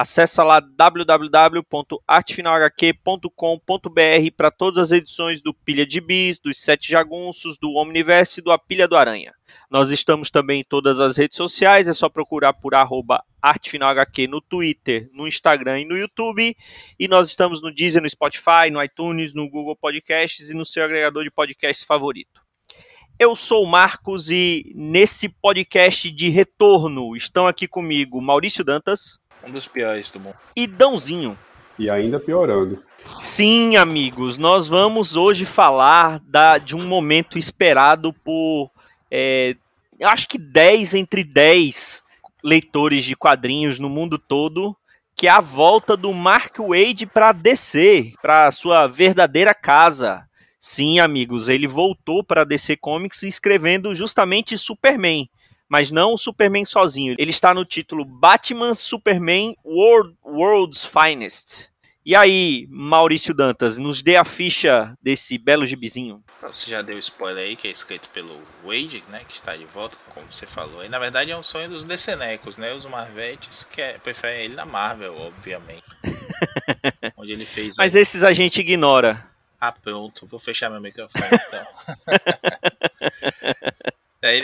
Acesse lá www.artefinalhq.com.br para todas as edições do Pilha de Bis, dos Sete Jagunços, do Omniverse e do A Pilha do Aranha. Nós estamos também em todas as redes sociais, é só procurar por arroba ArtefinalHQ no Twitter, no Instagram e no YouTube. E nós estamos no Deezer, no Spotify, no iTunes, no Google Podcasts e no seu agregador de podcasts favorito. Eu sou o Marcos e nesse podcast de retorno estão aqui comigo Maurício Dantas. Um dos piores do mundo. E Dãozinho. E ainda piorando. Sim, amigos, nós vamos hoje falar da, de um momento esperado por, é, acho que 10 entre 10 leitores de quadrinhos no mundo todo, que é a volta do Mark Wade para DC, para sua verdadeira casa. Sim, amigos, ele voltou para DC Comics escrevendo justamente Superman mas não o Superman sozinho. Ele está no título Batman Superman World, World's Finest. E aí, Maurício Dantas, nos dê a ficha desse belo gibizinho. Você já deu spoiler aí, que é escrito pelo Wade, né, que está de volta, como você falou. E na verdade é um sonho dos decenecos, né, os Marvetes, que é, preferem ele na Marvel, obviamente. Onde ele fez... Mas esses a gente ignora. Ah, pronto, vou fechar meu microfone então.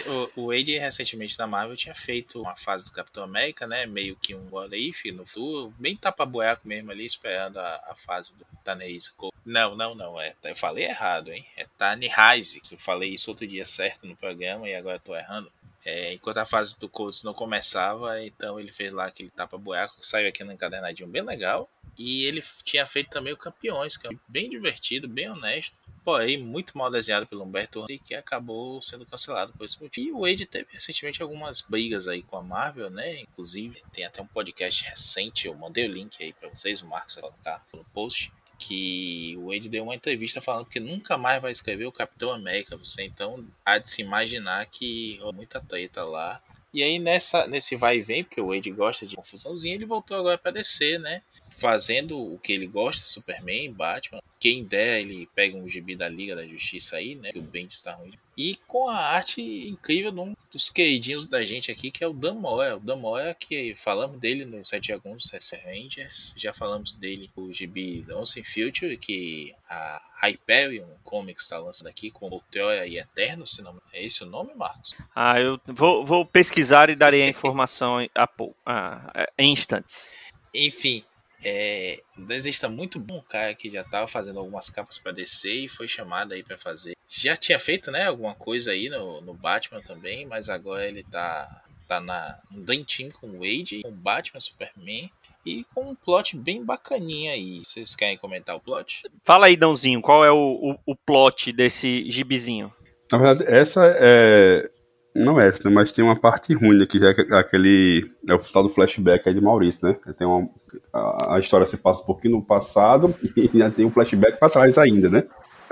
o, o Wade recentemente na Marvel tinha feito uma fase do Capitão América, né? Meio que um what if no futuro, bem tapa-boiaco mesmo ali, esperando a, a fase do Tanese. Não, não, não. É, eu falei errado, hein? É Tani Heise. Eu falei isso outro dia certo no programa e agora tô errando. É, enquanto a fase do Colts não começava, então ele fez lá aquele tapa-boiaco que saiu aqui no encadernadinho bem legal. E ele tinha feito também o Campeões, que é bem divertido, bem honesto porém muito mal desenhado pelo Humberto e que acabou sendo cancelado por esse motivo. E o Wade teve recentemente algumas brigas aí com a Marvel, né? Inclusive, tem até um podcast recente, eu mandei o link aí para vocês, o Marcos vai colocar no post, que o Wade deu uma entrevista falando que nunca mais vai escrever o Capitão América. Você então há de se imaginar que muita treta lá. E aí nessa, nesse vai e vem, porque o Wade gosta de confusãozinha, ele voltou agora para descer, né? Fazendo o que ele gosta, Superman, Batman. Quem der, ele pega um gibi da Liga da Justiça aí, né? Que o Bendis está ruim. E com a arte incrível de um dos queridinhos da gente aqui, que é o Dan Moore. O Dan Moore, que falamos dele no 7 Agundos Rangers, já falamos dele no gibi Once in Future, que a Hyperion Comics está lançando aqui com Ultróia e Eterno, se não é esse o nome, Marcos? Ah, eu vou, vou pesquisar e darei a informação a, a, a, a instantes. Enfim, é, o desenhista muito bom, cara, que já estava fazendo algumas capas para DC e foi chamado aí para fazer. Já tinha feito, né, alguma coisa aí no, no Batman também, mas agora ele tá, tá na, um Team com o Wade, com Batman, Superman e com um plot bem bacaninha aí. Vocês querem comentar o plot? Fala aí, Dãozinho, qual é o, o, o plot desse gibizinho? Na verdade, essa é não é, né, mas tem uma parte ruim aqui, já é aquele. É o tal do flashback aí de Maurício, né? Tem uma, a, a, história se passa um pouquinho no passado e ainda tem um flashback pra trás ainda, né?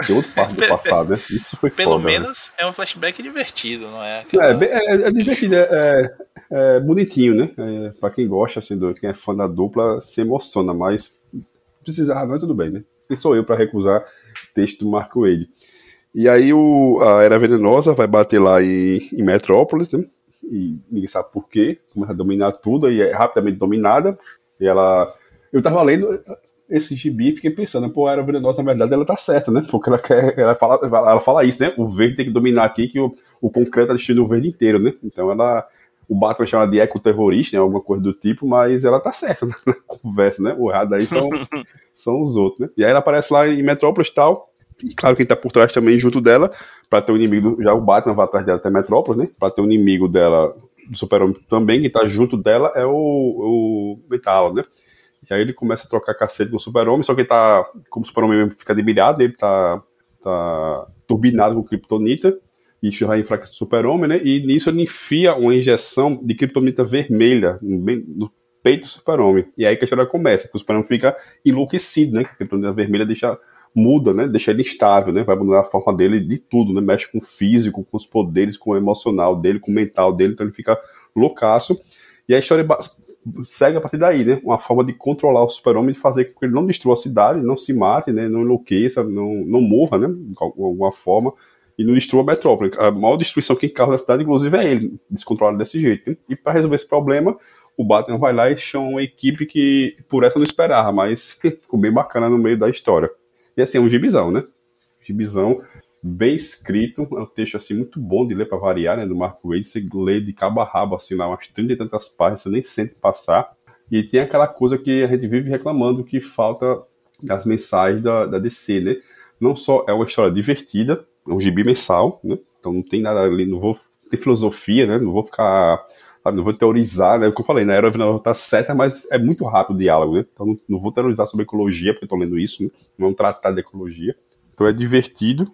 Tem outra parte do passado, né? Isso foi Pelo foda, né? menos né? é um flashback divertido, não é? Aquela... É, é, é, divertido, é, é, bonitinho, né? É, pra quem gosta, assim, do, quem é fã da dupla, se emociona, mas precisava, mas tudo bem, né? Quem sou eu para recusar texto do Marco Wade? E aí o, a Era Venenosa vai bater lá em, em Metrópolis, né? E ninguém sabe por quê, começa a dominar tudo e é rapidamente dominada. E ela. Eu tava lendo esse gibi e fiquei pensando, pô, a Era Venenosa, na verdade, ela tá certa, né? Porque ela quer. Ela fala, ela fala isso, né? O verde tem que dominar aqui, que o, o concreto tá destruindo o verde inteiro, né? Então ela. O Batman chama de ecoterrorista, né? Alguma coisa do tipo, mas ela tá certa na conversa, né? O errado aí são, são os outros, né? E aí ela aparece lá em Metrópolis e tal. E claro, quem tá por trás também, junto dela, para ter um inimigo, já o Batman vai atrás dela até Metrópolis, né? Pra ter um inimigo dela, do Super-Homem também, quem tá junto dela é o, o Metal, né? E aí ele começa a trocar cacete com o Super-Homem, só que ele tá, como o Super-Homem fica debilhado, ele tá, tá turbinado com Kryptonita, e isso vai enfraquecer o Super-Homem, né? E nisso ele enfia uma injeção de Kryptonita vermelha, no respeita o super-homem. E aí que a história começa, que o super-homem fica enlouquecido, né? Porque a vermelha deixa muda, né? Deixa ele instável, né? Vai mudar a forma dele de tudo, né? Mexe com o físico, com os poderes, com o emocional dele, com o mental dele, então ele fica loucaço. E a história segue a partir daí, né? Uma forma de controlar o super-homem, de fazer com que ele não destrua a cidade, não se mate, né? Não enlouqueça, não, não morra, né? De alguma forma. E não destrua a metrópole. A maior destruição que causa da cidade, inclusive, é ele, descontrolado desse jeito. Né? E para resolver esse problema, o Batman vai lá e chama uma equipe que por essa não esperava, mas ficou bem bacana no meio da história. E assim, é um gibizão, né? Gibizão bem escrito, é um texto assim muito bom de ler para variar, né, do Marco Wade, você lê de cabo a rabo, assim, lá umas 30 e tantas páginas, você nem sente passar, e tem aquela coisa que a gente vive reclamando que falta das mensagens da, da DC, né, não só é uma história divertida, é um gibi mensal, né, então não tem nada ali, não vou, tem filosofia, né, não vou ficar, sabe, não vou teorizar, né, como eu falei, na era final tá certa, mas é muito rápido o diálogo, né, então não, vou teorizar sobre ecologia, porque eu tô lendo isso, né, não é um tratado de ecologia, então é divertido,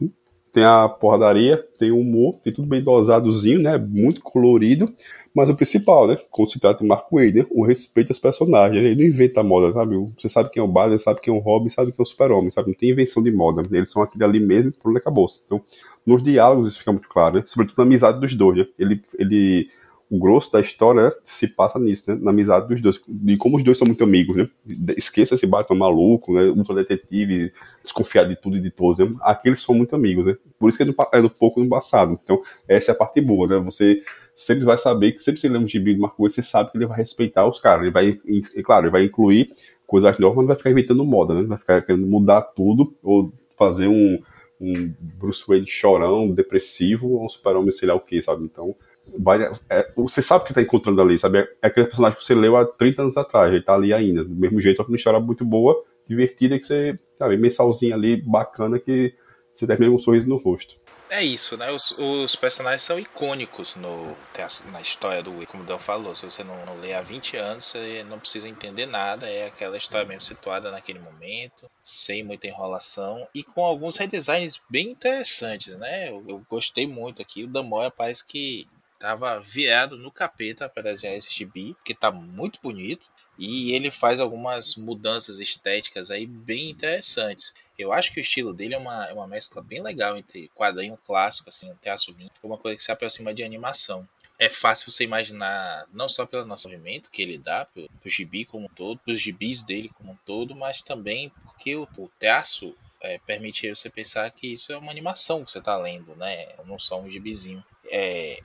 tem a porradaria, tem o humor, tem tudo bem dosadozinho, né? Muito colorido. Mas o principal, né? Quando se trata de Mark Wade, né? o respeito aos personagens. Ele não inventa moda, sabe? Você sabe quem é o Batman, sabe quem é o Robin, sabe quem é o Super-Homem, sabe? Não tem invenção de moda. Eles são aquele ali mesmo, pronto, acabou. Então, nos diálogos isso fica muito claro, né? Sobretudo na amizade dos dois, né? Ele, ele o grosso da história se passa nisso, né? Na amizade dos dois. E como os dois são muito amigos, né? Esqueça esse Batman maluco, né? Ultra detetive, desconfiado de tudo e de todos, né? Aqueles são muito amigos, né? Por isso que é, é um pouco no passado. Então, essa é a parte boa, né? Você sempre vai saber que sempre você lê um gibi de coisa, você sabe que ele vai respeitar os caras. Ele vai, e, claro, ele vai incluir coisas novas, mas não vai ficar inventando moda, né? Vai ficar querendo mudar tudo ou fazer um, um Bruce Wayne chorão, depressivo, ou um super-homem, sei lá o que, sabe? Então, vai, é, você sabe que tá encontrando ali, sabe? É aquele personagem que você leu há 30 anos atrás, ele tá ali ainda, do mesmo jeito, só que uma história muito boa, divertida, que você, sabe, mensalzinho ali, bacana, que você termina com um sorriso no rosto. É isso, né? Os, os personagens são icônicos no, na história do Wii, como o Dan falou. Se você não, não lê há 20 anos, você não precisa entender nada. É aquela história mesmo situada naquele momento, sem muita enrolação e com alguns redesigns bem interessantes, né? Eu, eu gostei muito aqui. O Damoya parece que tava virado no capeta para desenhar esse gibi, porque tá muito bonito. E ele faz algumas mudanças estéticas aí bem interessantes. Eu acho que o estilo dele é uma, é uma mescla bem legal entre quadrinho clássico, assim, um traço uma coisa que se aproxima de animação. É fácil você imaginar, não só pelo nosso movimento que ele dá, pro, pro gibi como um todo, pros gibis dele como um todo, mas também porque o, o traço é, permite você pensar que isso é uma animação que você está lendo, né? Não só um gibizinho é,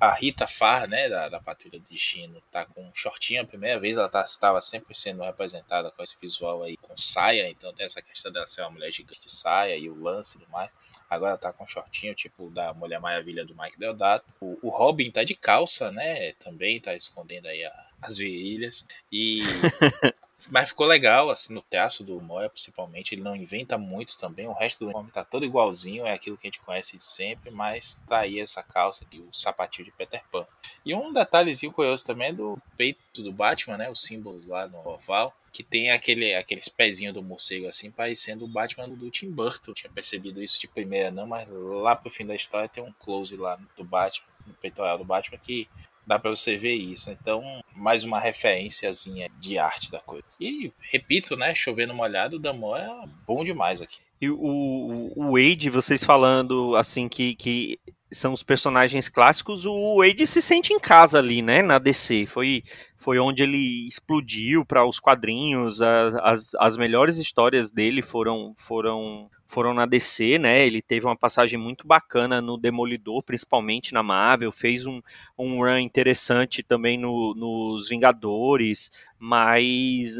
a Rita Farr, né, da, da Patrulha de Destino, tá com um shortinho a primeira vez, ela tá, estava sempre sendo representada com esse visual aí, com saia, então tem essa questão dela ser uma mulher gigante de saia e o lance e tudo mais. Agora tá com um shortinho, tipo da Mulher Maravilha do Mike Deodato. O, o Robin tá de calça, né, também tá escondendo aí a, as virilhas. E Mas ficou legal, assim, no traço do Moya, principalmente. Ele não inventa muito também. O resto do nome tá todo igualzinho, é aquilo que a gente conhece de sempre, mas tá aí essa calça aqui, o sapatinho de Peter Pan. E um detalhezinho curioso também é do peito do Batman, né? O símbolo lá no oval. Que tem aquele, aqueles pezinhos do morcego assim, parecendo o Batman do Tim Burton. Eu tinha percebido isso de primeira, não, mas lá pro fim da história tem um close lá do Batman, no peitoral do Batman, que dá para você ver isso. Então, mais uma referênciazinha de arte da coisa. E, repito, né, chovendo molhado, o Damon é bom demais aqui. E o, o Wade, vocês falando assim que, que são os personagens clássicos, o Wade se sente em casa ali, né, na DC. Foi, foi onde ele explodiu para os quadrinhos, a, as, as melhores histórias dele foram, foram foram na DC, né? Ele teve uma passagem muito bacana no Demolidor, principalmente na Marvel, fez um, um run interessante também no, nos Vingadores, mas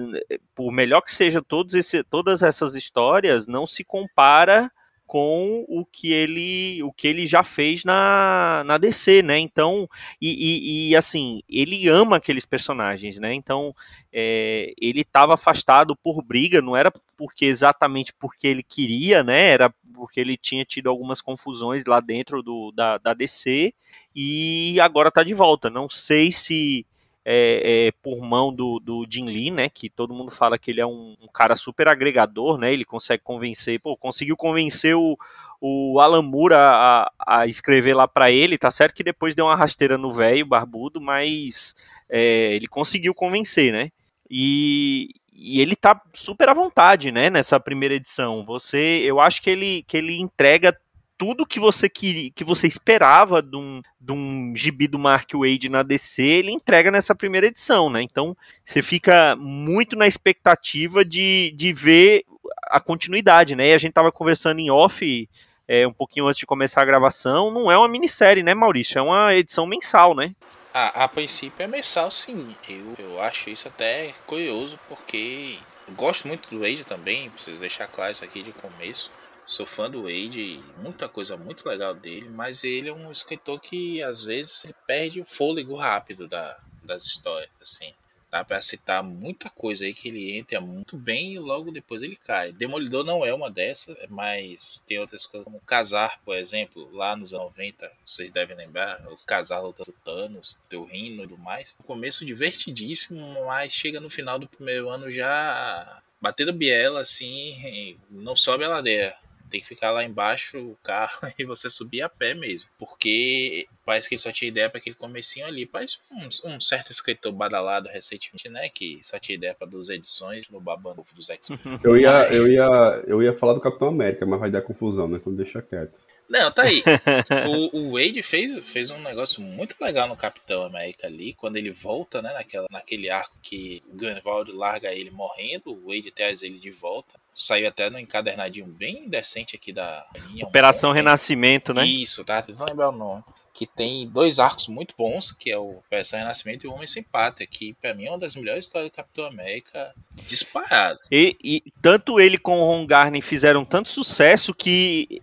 por melhor que seja todos esse, todas essas histórias, não se compara com o que ele o que ele já fez na, na DC, né? Então, e, e, e assim, ele ama aqueles personagens, né? Então, é, ele estava afastado por briga, não era porque exatamente porque ele queria, né? Era porque ele tinha tido algumas confusões lá dentro do, da, da DC e agora está de volta. Não sei se é, é, por mão do, do Jim Lee, né? Que todo mundo fala que ele é um, um, cara super agregador, né? Ele consegue convencer, pô, conseguiu convencer o, o Alan Moore a, a escrever lá para ele, tá certo que depois deu uma rasteira no velho, barbudo, mas é, ele conseguiu convencer, né? E, e ele tá super à vontade, né, nessa primeira edição. Você, eu acho que ele, que ele entrega tudo que você queria, que você esperava de um, de um gibi do Mark Wade na DC, ele entrega nessa primeira edição, né? Então você fica muito na expectativa de, de ver a continuidade, né? E a gente tava conversando em off é, um pouquinho antes de começar a gravação. Não é uma minissérie, né, Maurício? É uma edição mensal, né? A, a princípio é mensal, sim. Eu, eu acho isso até curioso, porque eu gosto muito do Wade também, preciso deixar claro isso aqui de começo. Sou fã do Wade, muita coisa muito legal dele, mas ele é um escritor que às vezes ele perde o fôlego rápido da, das histórias, assim. Dá para citar muita coisa aí que ele entra muito bem e logo depois ele cai. Demolidor não é uma dessas, mas tem outras coisas como Casar, por exemplo, lá nos anos 90, vocês devem lembrar, o Casar lutando Thanos, Teu Rino e tudo mais. O começo divertidíssimo, mas chega no final do primeiro ano já batendo biela assim, não sobe a ladeira tem que ficar lá embaixo o carro e você subir a pé mesmo. Porque parece que ele só tinha ideia para aquele comecinho ali. Parece um, um, certo escritor badalado recentemente, né? Que só tinha ideia para duas edições no babando dos X-Men. Eu ia, eu, ia, eu ia falar do Capitão América, mas vai dar confusão, né? Então deixa quieto. Não, tá aí. o, o, Wade fez, fez um negócio muito legal no Capitão América ali, quando ele volta, né, naquela, naquele arco que o Grunwald larga ele morrendo, o Wade traz ele de volta. Saiu até no encadernadinho bem decente aqui da. Operação Renascimento, né? Isso, tá? Não lembrar o nome que tem dois arcos muito bons, que é o Operação Renascimento e o Homem Sem Pátria, que para mim é uma das melhores histórias do Capitão América disparadas. E, e, tanto ele como o Ron Garney fizeram tanto sucesso que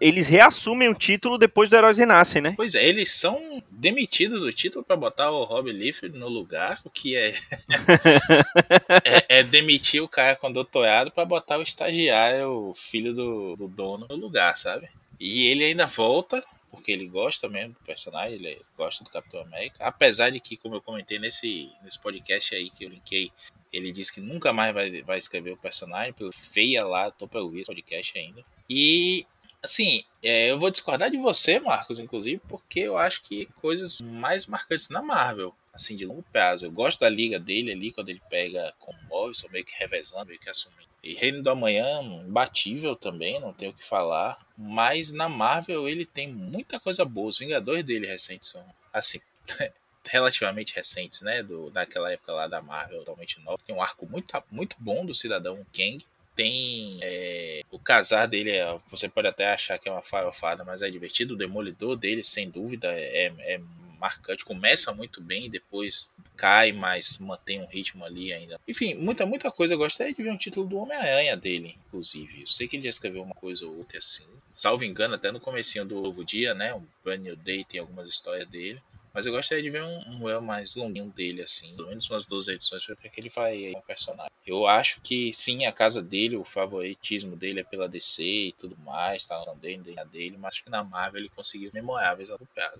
eles reassumem o título depois do Heróis Renascem, né? Pois é, eles são demitidos do título para botar o Rob Liefeld no lugar, o que é... é, é demitir o cara com doutorado para botar o estagiário, o filho do, do dono, no lugar, sabe? E ele ainda volta porque ele gosta mesmo do personagem, ele gosta do Capitão América. Apesar de que, como eu comentei nesse, nesse podcast aí que eu linkei, ele disse que nunca mais vai, vai escrever o personagem, pelo feia lá, tô pra ouvir esse podcast ainda. E, assim, é, eu vou discordar de você, Marcos, inclusive, porque eu acho que coisas mais marcantes na Marvel, assim, de longo prazo. Eu gosto da liga dele ali, quando ele pega com o Morrison, meio que revezando, meio que assumindo e Reino do Amanhã, imbatível também, não tenho o que falar. Mas na Marvel ele tem muita coisa boa. Os Vingadores dele recentes são, assim, relativamente recentes, né? Do, daquela época lá da Marvel, totalmente nova. Tem um arco muito, muito bom do Cidadão Kang. Tem é, o casar dele, é, você pode até achar que é uma farofada, mas é divertido. O Demolidor dele, sem dúvida, é, é marcante. Começa muito bem, depois cai, mas mantém um ritmo ali ainda. Enfim, muita, muita coisa. Eu gostaria de ver um título do Homem-Aranha dele, inclusive. Eu sei que ele já escreveu uma coisa ou outra assim. Salvo engano, até no comecinho do Novo Dia, né? Um Brand New Day tem algumas histórias dele. Mas eu gostaria de ver um, um mais longuinho dele, assim. Pelo menos umas duas edições, pra que ele vai um personagem. Eu acho que sim, a casa dele, o favoritismo dele é pela DC e tudo mais, tá andando dele, mas acho que na Marvel ele conseguiu memoráveis a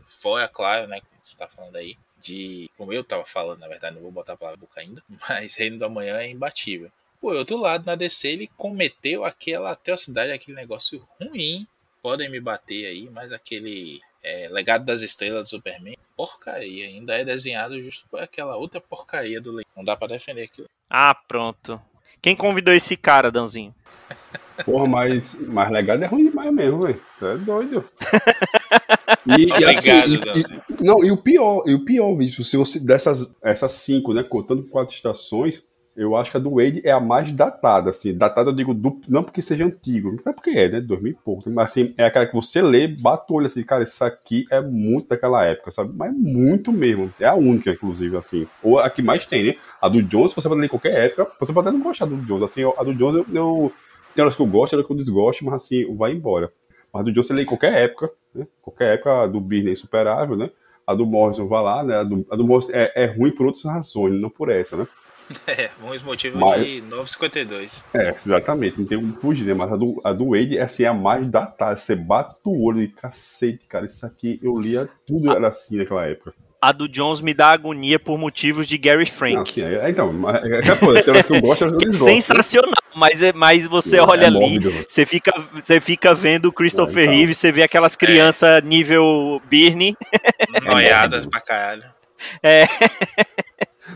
Fora, claro, né, como você tá falando aí, de. Como eu tava falando, na verdade, não vou botar a palavra boca ainda, mas Reino da Manhã é imbatível. Por outro lado, na DC ele cometeu aquela atrocidade, aquele negócio ruim. Podem me bater aí, mas aquele é, Legado das Estrelas do Superman, porcaria. Ainda é desenhado justo por aquela outra porcaria do Leão. Não dá pra defender aquilo. Ah, pronto. Quem convidou esse cara, Danzinho? Porra, mas, mas legado é ruim demais mesmo, velho. Tu é doido. E, e assim, e, e, não, e o pior, e o pior, bicho, se você dessas essas cinco, né, contando quatro estações, eu acho que a do Wade é a mais datada, assim. Datada, eu digo, do, não porque seja antigo, não é porque é, né? 2000 e pouco. Mas, assim, é aquela que você lê, bate o olho assim, cara, isso aqui é muito daquela época, sabe? Mas muito mesmo. É a única, inclusive, assim. Ou a que mais tem, né? A do Jones, você pode ler em qualquer época. Você pode até não gostar do Jones. Assim, a do Jones, eu, eu tem horas que eu gosto, horas que eu desgosto, mas, assim, vai embora. Mas do Jones você lê em qualquer época, né? Qualquer época, a do Birney é insuperável, né? A do Morrison vai lá, né? A do, a do Morrison é, é ruim por outras razões, não por essa, né? É, bons motivos Mas, de 952. É, exatamente, não tem como fugir, né? Mas a do, a do Wade é assim, a mais datada. Você bate o olho e cacete, cara, isso aqui eu lia tudo era assim naquela época. A do Jones me dá agonia por motivos de Gary Frank. Não, assim, é, então, é, é, é, é, que eu gosto, eu é Sensacional. mas, é, mas você É olha ali, mórbido, velho. você fica, você fica vendo o Christopher Ah, então. Reeve, você vê aquelas crianças nível Birney. Noiadas pra caralho.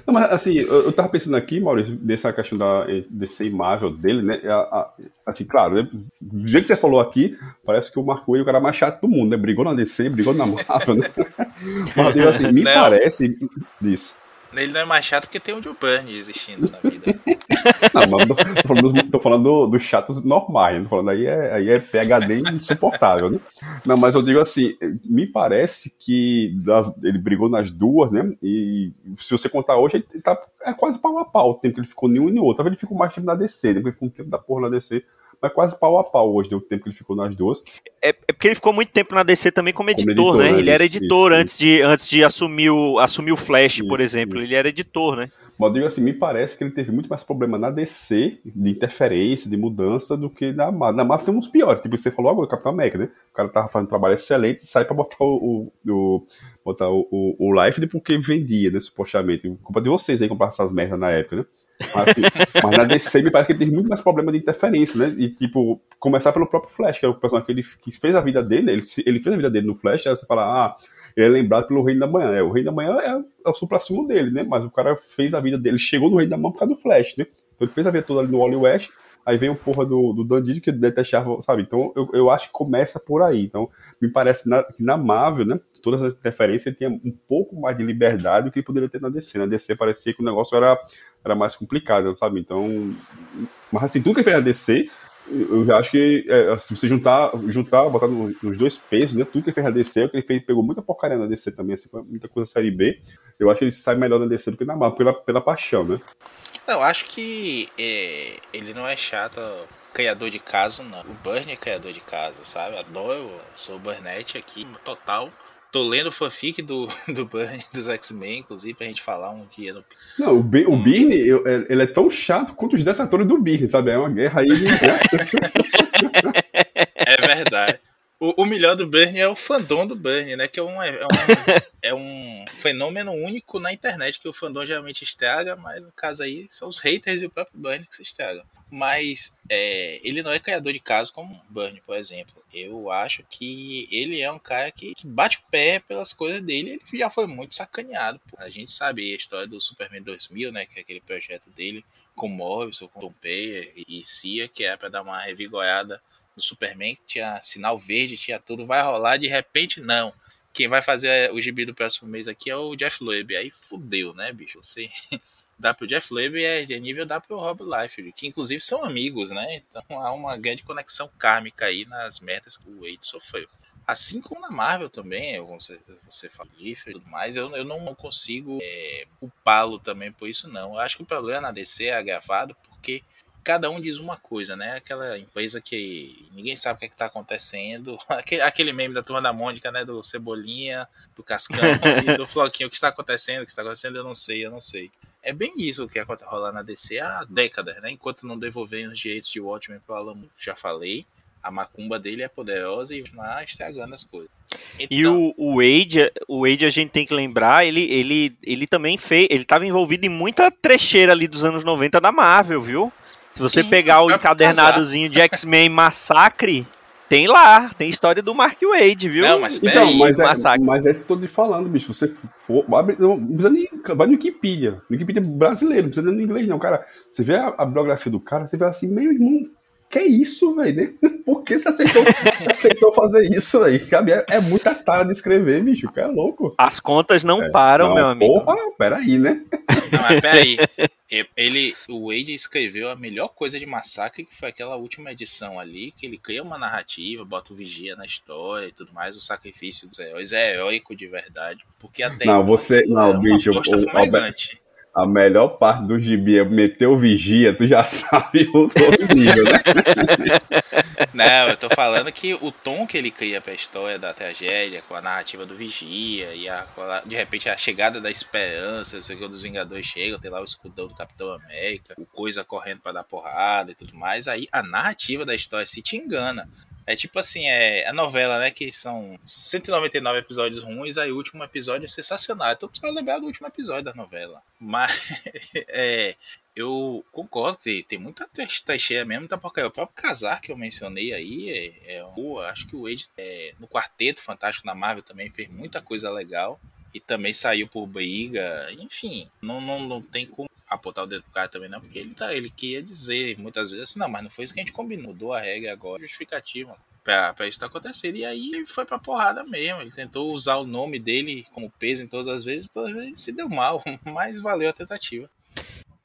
Não, mas assim, eu, eu tava pensando aqui, Maurício, nessa questão da eh, DC e Marvel dele, né? a- a- assim, claro, né, do jeito que você falou aqui, parece que o Marco Wade é o cara mais chato do mundo, né? Brigou na DC, brigou na Marvel, né? Mas assim, me Não. parece disso. Ele não é mais chato porque tem o Joe Burn existindo na vida. Não, tô, falando, dos- tô falando do- dos chatos normais, né? falando aí é, aí é PHD insuportável, né? Não, mas eu digo assim, me parece que das- ele brigou nas duas, né? E se você contar hoje, ele tá é quase pau a pau o tempo que ele ficou nenhum e nem outro. Ele ficou mais tempo na DC, né? Porque ele ficou um tempo da porra na DC, mas quase pau a pau hoje, né? O tempo que ele ficou nas duas. É, é porque ele ficou muito tempo na DC também como editor, editor, né? né? Ele era Isso, editor isso, antes, De, antes de assumir o, assumir o Flash, por Isso, exemplo. isso. Ele era editor, né? Mas digo assim, me parece que ele teve muito mais problema na DC, de interferência, de mudança, do que na Marvel. Na Marvel tem uns piores, tipo você falou agora, o Capitão América, né? O cara tava fazendo um trabalho excelente e sai pra botar o, o, o- botar o, o, o Life porque vendia, né? Supostamente. Culpa de vocês aí comprar essas merdas na época, né? Mas, assim, mas na DC me parece que teve muito mais problema de interferência, né? E, tipo, começar pelo próprio Flash, que é o personagem que ele que fez a vida dele, né? ele, ele fez a vida dele no Flash, aí você fala, ah, ele é lembrado pelo Reino da Manhã. É, o Reino da Manhã é, é o supra-sumo dele, né? Mas o cara fez a vida dele, ele chegou no Reino da Manhã por causa do Flash, né? Então ele fez a vida toda ali no Wally West, aí vem o porra do, do Dandido que detestava, sabe? Então eu, eu acho que começa por aí. Então me parece na- que na Marvel, né? Todas as interferências ele tinha um pouco mais de liberdade do que ele poderia ter na DC. Na DC parecia que o negócio era, era mais complicado, sabe? Então. Mas assim, tudo que fez na DC, eu já acho que é, se você juntar, juntar, botar no- nos dois pesos, né? Tudo que ele fez na DC, o que ele fez, pegou muita porcaria na DC também, assim, muita coisa série B. Eu acho que ele sai melhor na DC do que na Marvel, pela, pela paixão, né? Não, acho que é, ele não é chato, criador de caso, não. O Burn é criador de caso, sabe? Adoro, sou o Burnett aqui, total. Tô lendo o fanfic do, do Burn, dos X-Men, inclusive, pra gente falar um dia no. Não, o, Bi- o Birne, é- ele é tão chato quanto os detratores do Birne, sabe? É uma guerra aí. de- É verdade. O, o melhor do Burn é o fandom do Burn, né? Que é um, é, um, é um fenômeno único na internet, que o fandom geralmente estraga, mas no caso aí são os haters e o próprio Burn que se estragam. Mas é, ele não é criador de casos como o Burn, por exemplo. Eu acho que ele é um cara que, que bate o pé pelas coisas dele. Ele já foi muito sacaneado. pô. A gente sabe a história do Superman 2000, né? Que é aquele projeto dele com Morrison, com Tom Payer e, Cia, que é pra dar uma revigorada no Superman, tinha sinal verde, tinha tudo, vai rolar, de repente não. Quem vai fazer o gibi do próximo mês aqui é o Jeff Loeb. Aí fudeu, né, bicho? Você dá pro Jeff Loeb é de nível dá pro Rob Liefeld, que inclusive são amigos, né? Então há uma grande conexão kármica aí nas merdas que o Wade sofreu. Assim como na Marvel também, você, você fala, Liefeld e tudo mais, eu, eu não consigo é, culpá-lo também por isso, não. Eu acho que o problema na DC é agravado porque cada um diz uma coisa, né? Aquela empresa que ninguém sabe o que, é que tá acontecendo. Aquele, meme da turma da Mônica, né? Do Cebolinha, do Cascão e do Floquinho. O que está acontecendo? O que está acontecendo? Eu não sei, eu não sei. É bem isso o que acontece rolar na DC há décadas, né? Enquanto não devolverem os direitos de Watchmen pro Alan Moore, já falei. A macumba dele é poderosa e vai estragando as coisas. E Então, o, o Wade, o Wade a gente tem que lembrar, ele, ele, ele também fez, ele estava envolvido em muita trecheira ali dos anos 90 da Marvel, viu? Se você Sim, pegar o encadernadozinho de X-Men Massacre, tem lá, tem história do Mark Wade, viu? Não, mas Então, Peraí, mas é, Massacre. mas é isso que eu tô te falando, bicho. Você for, abre, não, não precisa nem. Vai no Wikipedia. No Wikipedia brasileiro, não precisa nem no inglês, não. Cara, você vê a, a biografia do cara, você vê assim, meu irmão, que é isso, velho? Por que você aceitou, aceitou fazer isso aí? É, é muita tara de escrever, bicho. O cara é louco. As contas não É, param, não, meu amigo. Porra, peraí, né? Não, mas peraí. Ele, o Wade escreveu a melhor coisa de Massacre, que foi aquela última edição ali, que ele cria uma narrativa, bota o vigia na história e tudo mais, o sacrifício dos heróis é heróico de verdade. Porque até Não, então você- aquilo não, é bicho, o- o fumegante. A melhor parte do gibi é meter o vigia, tu já sabe o outro nível, né? Não, eu tô falando que o tom que ele cria pra história da tragédia, com a narrativa do Vigia, e a, de repente a chegada da esperança, sei o que, quando os Vingadores chegam, tem lá o escudão do Capitão América, o coisa correndo pra dar porrada e tudo mais, aí a narrativa da história se te engana. É tipo assim, é a novela, né? Que são 199 episódios ruins, aí o último episódio é sensacional. Então vai lembrar do último episódio da novela. Mas é, eu concordo que tem muita tá cheia mesmo, tá porque o próprio casar que eu mencionei aí é, é boa. Acho que o Wade é, no quarteto fantástico na Marvel também fez muita coisa legal e também saiu por briga. Enfim, não, não, não tem como apontar o dedo pro cara também não, porque ele tá, ele queria dizer muitas vezes assim, não, mas não foi isso que a gente combinou, mudou a regra agora, justificativa pra, pra isso tá acontecendo. E aí ele foi pra porrada mesmo. Ele tentou usar o nome dele como peso em todas as vezes, todas as vezes se deu mal, mas valeu a tentativa.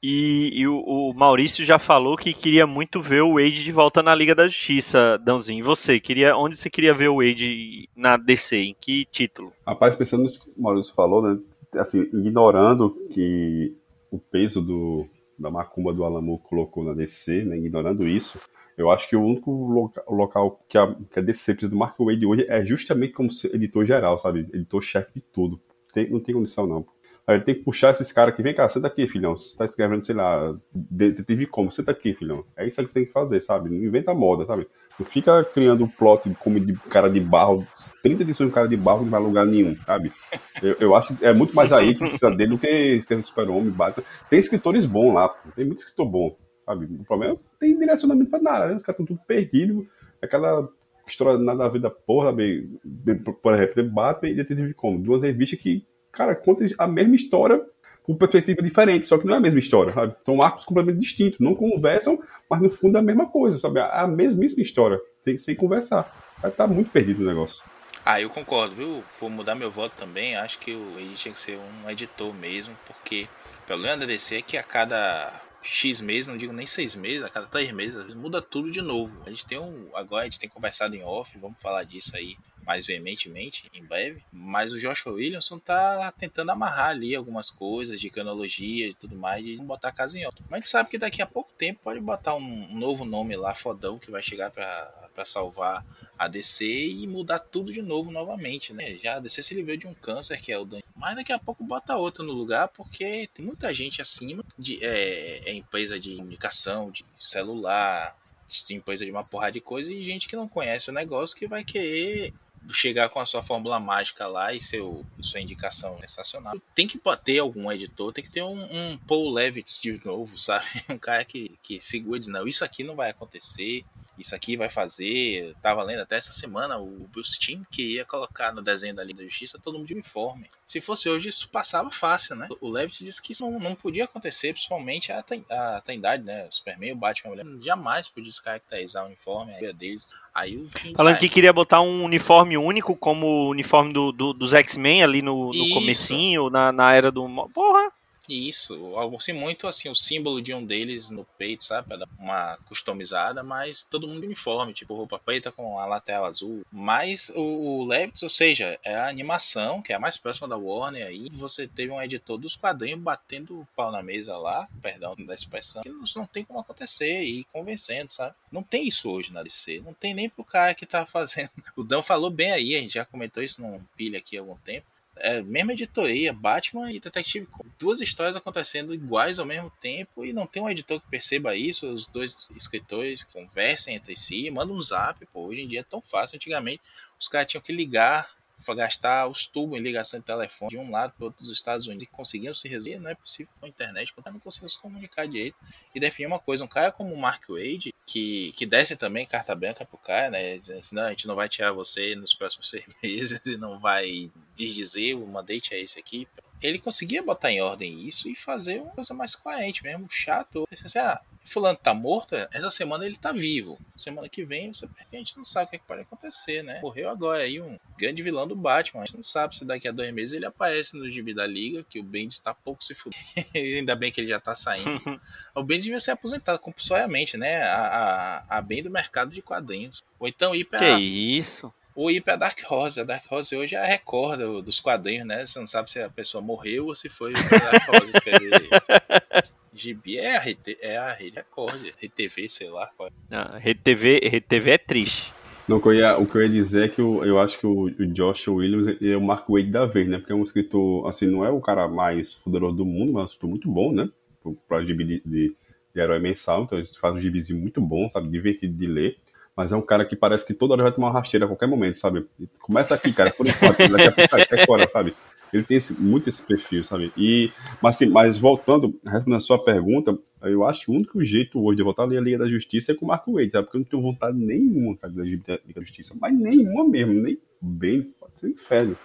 E, e o, o, Maurício já falou que queria muito ver o Wade de volta na Liga da Justiça, Dãozinho. E você? Queria, onde você queria ver o Wade na DC? Em que título? Rapaz, pensando nisso que o Maurício falou, né? Assim, ignorando que o peso do, da macumba do Alamo colocou na DC, né? Ignorando isso, eu acho que o único loca local que a, que a DC precisa do Mark Wade hoje é justamente como editor geral, sabe? Editor-chefe de tudo. Tem, não tem condição, não. Aí ele tem que puxar esses caras aqui, vem cá, senta aqui, filhão. Você tá escrevendo, sei lá, detetive como? Senta aqui, filhão. É isso que você tem que fazer, sabe? Não inventa moda, sabe? Não fica criando um plot como de cara de barro, 30 edições de cara de barro não vai lugar nenhum, sabe? Eu, eu acho que é muito mais aí que precisa dele do que escrever Super-Homem, Batman. Tem escritores bons lá, tem muito escritor bom, sabe? O problema é que tem direcionamento pra nada, né? Os caras estão tudo perdidos. Aquela história nada a ver da porra, sabe? Por exemplo, Batman e Detetive Como. Duas revistas que cara, conta a mesma história por perspectiva diferente, só que não é a mesma história, sabe? São arcos completamente distintos, não conversam, mas no fundo é a mesma coisa, sabe? É a mesmíssima história, sem, sem conversar. Vai estar tá muito perdido o negócio. Ah, eu concordo, viu? Vou mudar meu voto também. Acho que ele tinha que ser um editor mesmo, porque o problema da DC é que a cada X meses, não digo nem seis meses, a cada três meses, muda tudo de novo. A gente tem um. Agora a gente tem conversado em off, vamos falar disso aí mais veementemente em breve. Mas o Joshua Williamson tá tentando amarrar ali algumas coisas de cronologia e tudo mais, de botar a casa em ordem. Mas a gente sabe que daqui a pouco tempo pode botar um novo nome lá, fodão, que vai chegar para salvar a DC e mudar tudo de novo novamente, né? Já a DC se livrou de um câncer que é o Dan. Mas daqui a pouco bota outro no lugar, porque tem muita gente acima de é, é empresa de comunicação, de celular, empresa de uma porrada de coisa e gente que não conhece o negócio que vai querer chegar com a sua fórmula mágica lá e seu, sua indicação sensacional. Tem que ter algum editor, tem que ter um, um Paul Levitz de novo, sabe? Um cara que, que segura e diz, não, isso aqui não vai acontecer, isso aqui vai fazer. Tava lendo até essa semana o Bruce Timm que ia colocar no desenho da Liga da Justiça todo mundo de uniforme. Se fosse hoje, isso passava fácil, né? O Levitt disse que isso não, não podia acontecer, principalmente a, a Trindade, né? O Superman, o Batman, mulher, jamais podia descaracterizar o uniforme a deles. Aí o Falando que queria botar um uniforme único, como o uniforme do, do dos X-Men ali no, no comecinho, na, na era do. Porra! Isso, assim, muito assim, o símbolo de um deles no peito, sabe? Pra dar uma customizada, mas todo mundo uniforme, tipo roupa preta com a lateral azul. Mas o, o Levitz, ou seja, é a animação, que é a mais próxima da Warner aí. Você teve um editor dos quadrinhos batendo o pau na mesa lá, perdão da expressão, que não, não tem como acontecer e convencendo, sabe? Não tem isso hoje na DC, não tem nem pro cara que tá fazendo. O Dan falou bem aí, a gente já comentou isso num pilha aqui há algum tempo é, mesma editoria, Batman e Detective duas histórias acontecendo iguais ao mesmo tempo e não tem um editor que perceba isso, os dois escritores conversem entre si, mandam um zap, pô, hoje em dia é tão fácil, antigamente os caras tinham que ligar gastar os tubos em ligação de telefone de um lado para outro dos Estados Unidos e conseguiam se resolver, não é possível com a internet, porque não conseguiam se comunicar direito e definir uma coisa. Um cara como o Mark Wade, que, que desce também carta branca pro cara, né? Dizendo assim, não, a gente não vai tirar você nos próximos seis meses e não vai desdizer, o mandate é esse aqui. Ele conseguia botar em ordem isso e fazer uma coisa mais coerente mesmo, chato. Assim, ah, fulano tá morto, essa semana ele tá vivo. Semana que vem você, a gente não sabe o que, é que pode acontecer, né? Morreu agora aí um grande vilão do Batman. A gente não sabe se daqui a dois meses ele aparece no gibi da Liga, que o Bendis tá pouco se fudendo. Ainda bem que ele já tá saindo. o Bendis devia ser aposentado compulsoriamente, né? A, a, a bem do mercado de quadrinhos. Ou então ir pra. Que isso? Ou ir pra Dark Horse. A Dark Horse hoje é a Record dos quadrinhos, né? Você não sabe se a pessoa morreu ou se foi pra Dark Horse escrever. Gibi é a, RT, é a Rede Record, RTV, sei lá qual é. Não, RTV, RTV é triste. Não, o, que eu ia, o que eu ia dizer é que eu, eu acho que o, o Josh Williams é o Mark Wade da vez, né? Porque é um escritor, assim, não é o cara mais poderoso do mundo, mas é um escritor muito bom, né? Pra gibi de, de, de herói mensal, então ele faz um gibizinho muito bom, sabe? Divertido de ler. Mas é um cara que parece que toda hora vai tomar uma rasteira a qualquer momento, sabe? Começa aqui, cara, por enquanto, daqui a pouco fora, sabe? Ele tem esse, muito esse perfil, sabe? E, mas, assim, mas voltando, respondendo a sua pergunta, eu acho que o único jeito hoje de voltar a Liga da Justiça é com o Marco Wade, tá? porque eu não tenho vontade nenhuma cara, da Liga da Justiça, mas nenhuma mesmo, nem bem, pode ser inferno.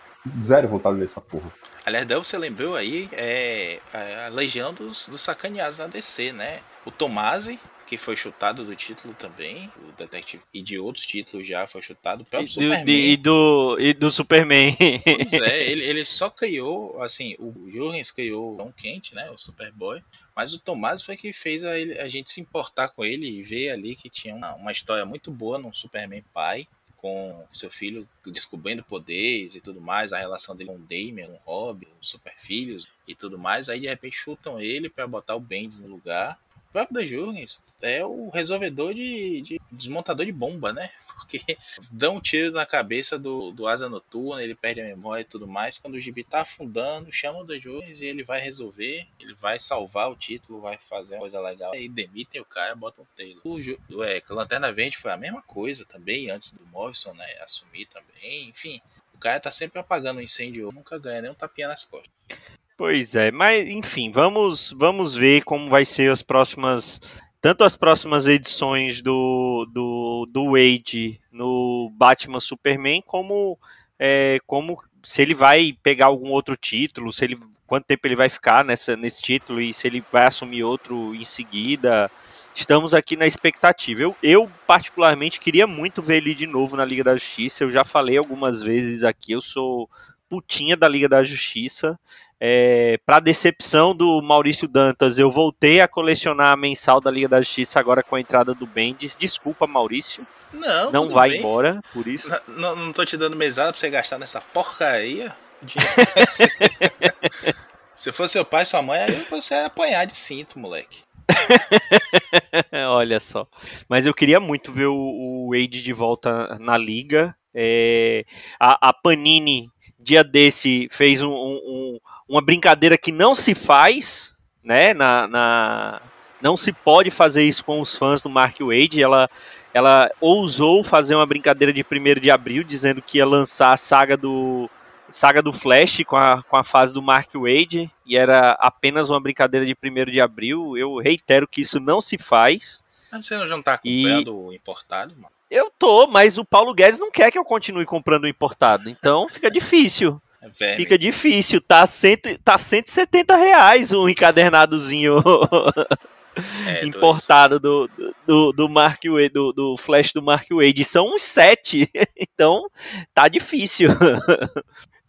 Zero vontade de ler essa porra. Aliás, você lembrou aí é, a legião dos, dos sacaneados na DC, né? O Tomasi, que foi chutado do título também, o Detective, e de outros títulos já foi chutado. O próprio E do, Superman. de- e do, e do Superman. Pois é, ele, ele só criou, assim, o Jurgens criou o Tom Kent, né, o Superboy, mas o Tomás foi que fez a, ele- a gente se importar com ele e ver ali que tinha uma, uma história muito boa num Superman pai, com seu filho descobrindo poderes e tudo mais, a relação dele com o Damian, com o Robin, os Superfilhos e tudo mais, aí de repente chutam ele para botar o Bendis no lugar. Próprio The Jurgens é o resolvedor de, de desmontador de bomba, né? Porque dá um tiro na cabeça do, do Asa Noturna, ele perde a memória e tudo mais. Quando o Gibi tá afundando, chama o The Jones e ele vai resolver, ele vai salvar o título, vai fazer uma coisa legal. Aí demitem o cara, botam o Taylor. O, é, Lanterna Verde foi a mesma coisa também, antes do Morrison né, assumir também. Enfim, o cara tá sempre apagando o incêndio, nunca ganha nem um tapinha nas costas. Pois é, mas enfim, vamos, vamos ver como vai ser as próximas. Tanto as próximas edições do, do, do Wade no Batman Superman, como, é, como se ele vai pegar algum outro título, se ele, quanto tempo ele vai ficar nessa, nesse título e se ele vai assumir outro em seguida. Estamos aqui na expectativa. Eu, eu, particularmente, queria muito ver ele de novo na Liga da Justiça. Eu já falei algumas vezes aqui, eu sou putinha da Liga da Justiça. É, para decepção do Maurício Dantas, eu voltei a colecionar a mensal da Liga da Justiça agora com a entrada do Bendis. Desculpa, Maurício, Não, não vai bem. embora por isso. Não, não, não tô te dando mesada pra você gastar nessa porcaria. Dinheiro- Se fosse seu pai e sua mãe, aí você ia apanhar de cinto, moleque. Olha só. Mas eu queria muito ver o, o Wade de volta na liga. É, a, a Panini, dia desse, fez um- um- um- uma brincadeira que não se faz, né? Na, na- não se pode fazer isso com os fãs do Mark Wade. Ela, ela ousou fazer uma brincadeira de 1 de abril, dizendo que ia lançar a saga do. Saga do Flash com a, com a fase do Mark Wade, e era apenas uma brincadeira de 1 de abril. Eu reitero que isso não se faz. Mas você não tá E- comprando o importado, mano? Eu tô, mas o Paulo Guedes não quer que eu continue comprando o importado. Então fica difícil. É. Fica difícil. Tá, cento, tá 170 reais um encadernadozinho É, importado do, do, do Mark Wade, do, do Flash do Mark Wade. São uns sete. Então tá difícil.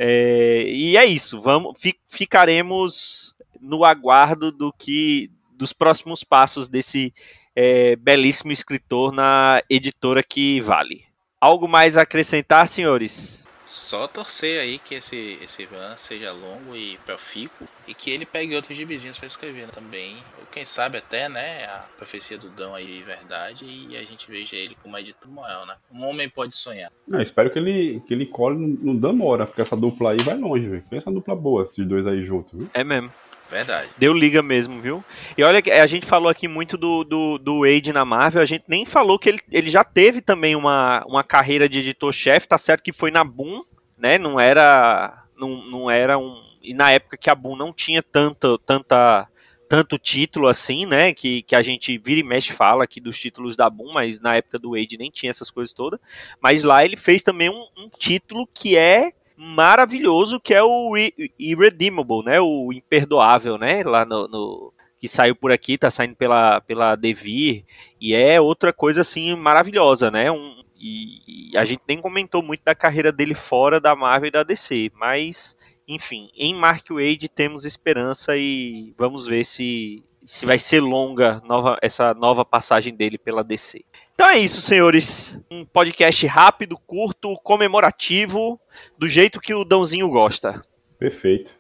É, e é isso. Vamos, fi- ficaremos no aguardo do que dos próximos passos desse é, belíssimo escritor na editora que vale. Algo mais a acrescentar, senhores? Só torcer aí que esse, esse run seja longo e profícuo e que ele pegue outros gibizinhos pra escrever também. Ou quem sabe até, né, a profecia do Dão aí verdade e a gente veja ele como editor moral, né? Um homem pode sonhar. Não, espero que ele, que ele cole no, no Damora, porque essa dupla aí vai longe, velho. Pensa uma dupla boa, esses dois aí juntos, viu? É mesmo. Verdade. Deu liga mesmo, viu? E olha, que a gente falou aqui muito do, do, do Wade na Marvel, a gente nem falou que ele, ele já teve também uma, uma carreira de editor-chefe, tá certo que foi na Boom, né? Não era. Não, não era um. E na época que a Boom não tinha tanta, tanta, tanto título assim, né? Que, que a gente vira e mexe fala aqui dos títulos da Boom, mas na época do Wade nem tinha essas coisas todas. Mas lá ele fez também um, um título que é maravilhoso, que é o Re- Irredeemable, né? O imperdoável, né? Lá no, no- que saiu por aqui, tá saindo pela pela Devir e é outra coisa assim maravilhosa, né? Um, e, e a gente nem comentou muito da carreira dele fora da Marvel e da DC, mas enfim, em Mark Wade temos esperança e vamos ver se se vai ser longa nova, essa nova passagem dele pela DC. Então é isso, senhores. Um podcast rápido, curto, comemorativo, do jeito que o Dãozinho gosta. Perfeito.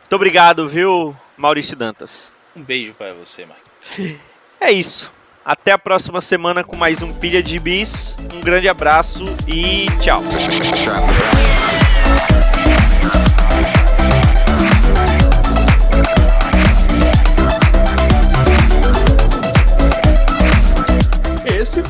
Muito obrigado, viu, Maurício Dantas. Um beijo pra você, Marcos. É isso. Até a próxima semana com mais um Pilha de Bis. Um grande abraço e tchau.